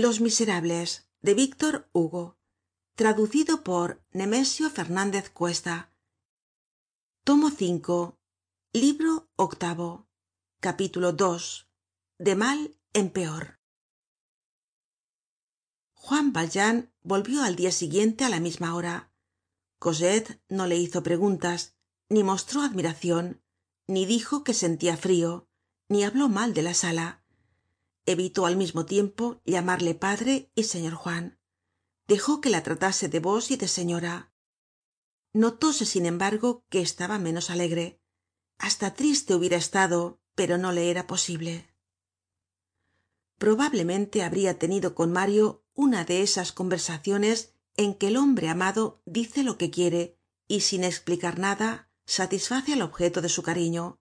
los miserables de víctor hugo. Traducido por nemesio fernández cuesta. Tomo v libro octavo. Capítulo ii de mal en peor. Juan valjean volvió al dia siguiente á la misma hora. Cosette no le hizo preguntas ni mostró admiracion ni dijo que sentia frio ni habló mal de la sala evitó al mismo tiempo llamarle padre y señor juan. Dejó que la tratase de vos y de señora. Notóse sin embargo que estaba menos alegre. Hasta triste hubiera estado pero no le era posible. Probablemente habria tenido con mario una de esas conversaciones en que el hombre amado dice lo que quiere y sin esplicar nada satisface al objeto de su cariño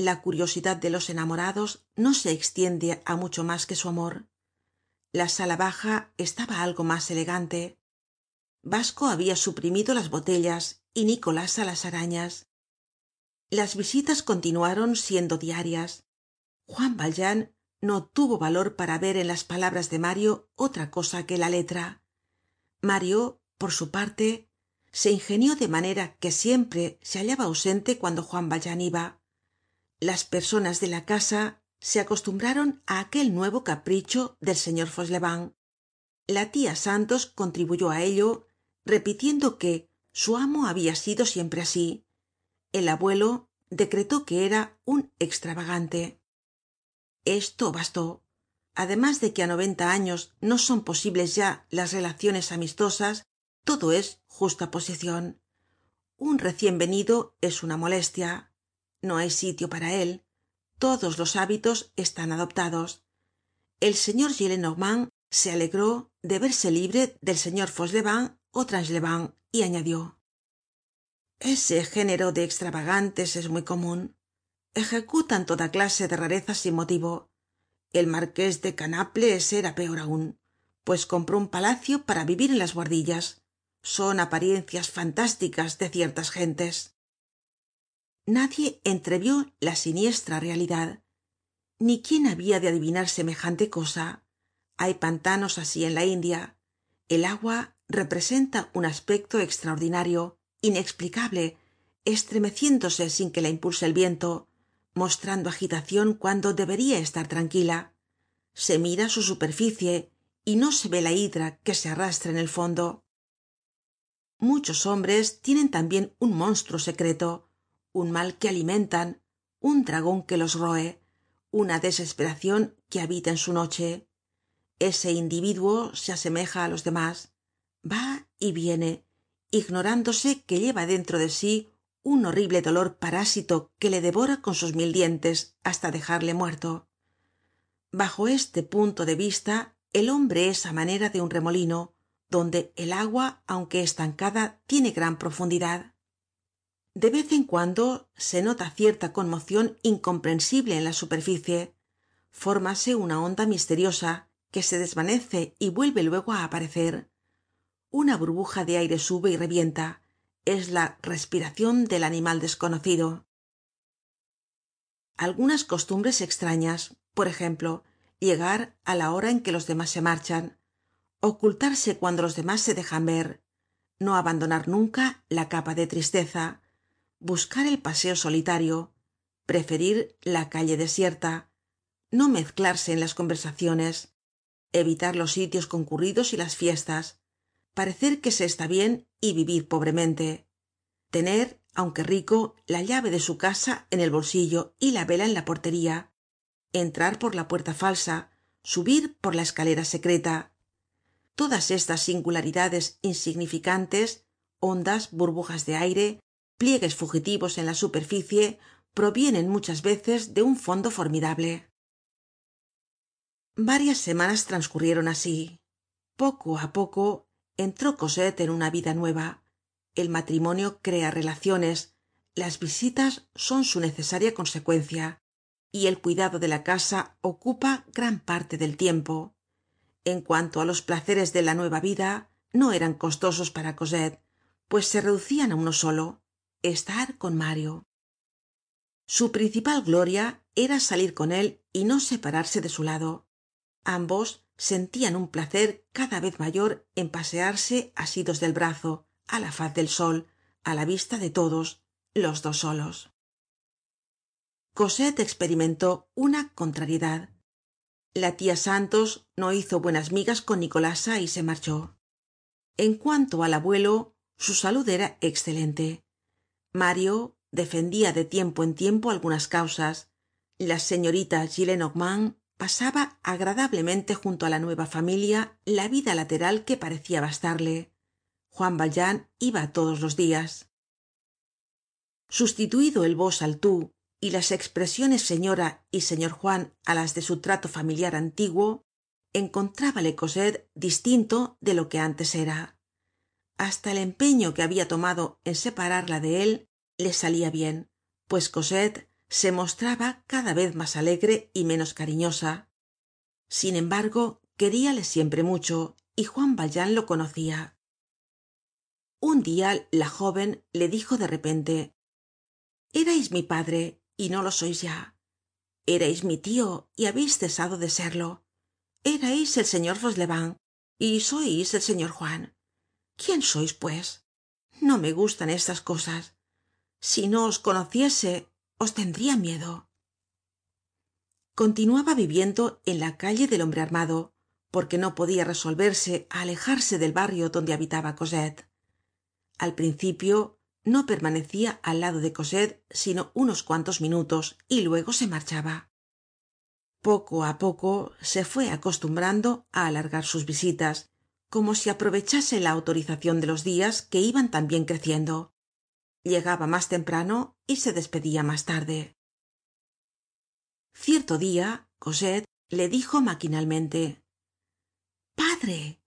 la curiosidad de los enamorados no se extiende á mucho mas que su amor. La sala baja estaba algo mas elegante. Basco habia suprimido las botellas y nicolás á las arañas. Las visitas continuaron siendo diarias. Juan valjean no tuvo valor para ver en las palabras de mario otra cosa que la letra. Mario por su parte se ingenió de manera que siempre se hallaba ausente cuando juan valjean iba las personas de la casa se acostumbraron á aquel nuevo capricho del señor fauchelevent. La tia santos contribuyó á ello repitiendo que su amo habia sido siempre así. El abuelo decretó que era un extravagante. Esto bastó. Además de que á noventa años no son posibles ya las relaciones amistosas todo es justa posicion un recien venido es una molestia no hay sitio para él. Todos los hábitos están adoptados. El señor gillenormand se alegró de verse libre del señor fauchelevent ó tranchelevent y añadió ese género de extravagantes es muy comun ejecutan toda clase de rarezas sin motivo. El marqués de canaples era peor aun pues compró un palacio para vivir en las buhardillas son apariencias fantásticas de ciertas gentes nadie entrevió la siniestra realidad. Ni quién habia de adivinar semejante cosa. Hay pantanos así en la india. El agua representa un aspecto extraordinario inexplicable estremeciéndose sin que la impulse el viento mostrando agitacion cuando debería estar tranquila. Se mira su superficie y no se ve la hidra que se arrastra en el fondo. Muchos hombres tienen tambien un monstruo secreto un mal que alimentan un dragon que los roe una desesperacion que habita en su noche. Ese individuo se asemeja á los demás va y viene ignorándose que lleva dentro de sí un horrible dolor parásito que le devora con sus mil dientes hasta dejarle muerto. Bajo este punto de vista el hombre es á manera de un remolino donde el agua aunque estancada tiene gran profundidad de vez en cuando se nota cierta conmocion incomprensible en la superficie. Fórmase una onda misteriosa que se desvanece y vuelve luego á aparecer. Una burbuja de aire sube y revienta. Es la respiracion del animal desconocido. Algunas costumbres extrañas por ejemplo llegar á la hora en que los demás se marchan ocultarse cuando los demás se dejan ver no abandonar nunca la capa de tristeza buscar el paseo solitario preferir la calle desierta no mezclarse en las conversaciones evitar los sitios concurridos y las fiestas parecer que se está bien y vivir pobremente tener aunque rico la llave de su casa en el bolsillo y la vela en la portería entrar por la puerta falsa subir por la escalera secreta. Todas estas singularidades insignificantes ondas burbujas de aire pliegues fugitivos en la superficie provienen muchas veces de un fondo formidable. Varias semanas transcurrieron así. Poco á poco entró cosette en una vida nueva. El matrimonio crea relaciones las visitas son su necesaria consecuencia y el cuidado de la casa ocupa gran parte del tiempo. En cuanto á los placeres de la nueva vida no eran costosos para cosette pues se reducian á uno solo estar con mario. Su principal gloria era salir con él y no separarse de su lado. Ambos sentían un placer cada vez mayor en pasearse asidos del brazo á la faz del sol á la vista de todos los dos solos. Cosette experimentó una contrariedad. La tia santos no hizo buenas migas con nicolasa y se marchó. En cuanto al abuelo su salud era excelente mario defendia de tiempo en tiempo algunas causas. La señorita gillenormand pasaba agradablemente junto á la nueva familia la vida lateral que parecia bastarle. Juan valjean iba todos los dias sustituido el vos al tú y las expresiones señora y señor juan á las de su trato familiar antiguo encontrábale cosette distinto de lo que antes era hasta el empeño que habia tomado en separarla de él le salia bien pues cosette se mostraba cada vez mas alegre y menos cariñosa. Sin embargo queríale siempre mucho y juan valjean lo conocia un dia la jóven le dijo de repente erais mi padre y no lo sois ya. Erais mi tio y habeis cesado de serlo. Erais el señor fauchelevent y sois el señor juan quién sois pues no me gustan estas cosas. Si no os conociese os tendria miedo. Continuaba viviendo en la calle del hombre armado porque no podia resolverse á alejarse del barrio donde habitaba cosette. Al principio no permanecia al lado de cosette sino unos cuantos minutos y luego se marchaba. Poco á poco se fue acostumbrando á alargar sus visitas como si aprovechase la autorizacion de los dias que iban tambien creciendo. Llegaba mas temprano y se despedia mas tarde. Cierto dia cosette le dijo maquinalmente padre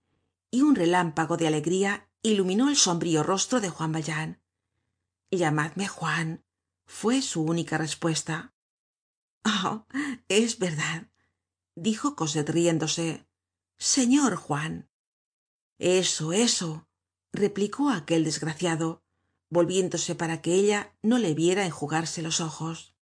y un relámpago de alegría iluminó el sombrío rostro de juan valjean. Llamadme juan fue su única respuesta. Oh es verdad dijo cosette riéndose. Señor juan eso eso replicó aquel desgraciado volviéndose para que ella no le viera enjugarse los ojos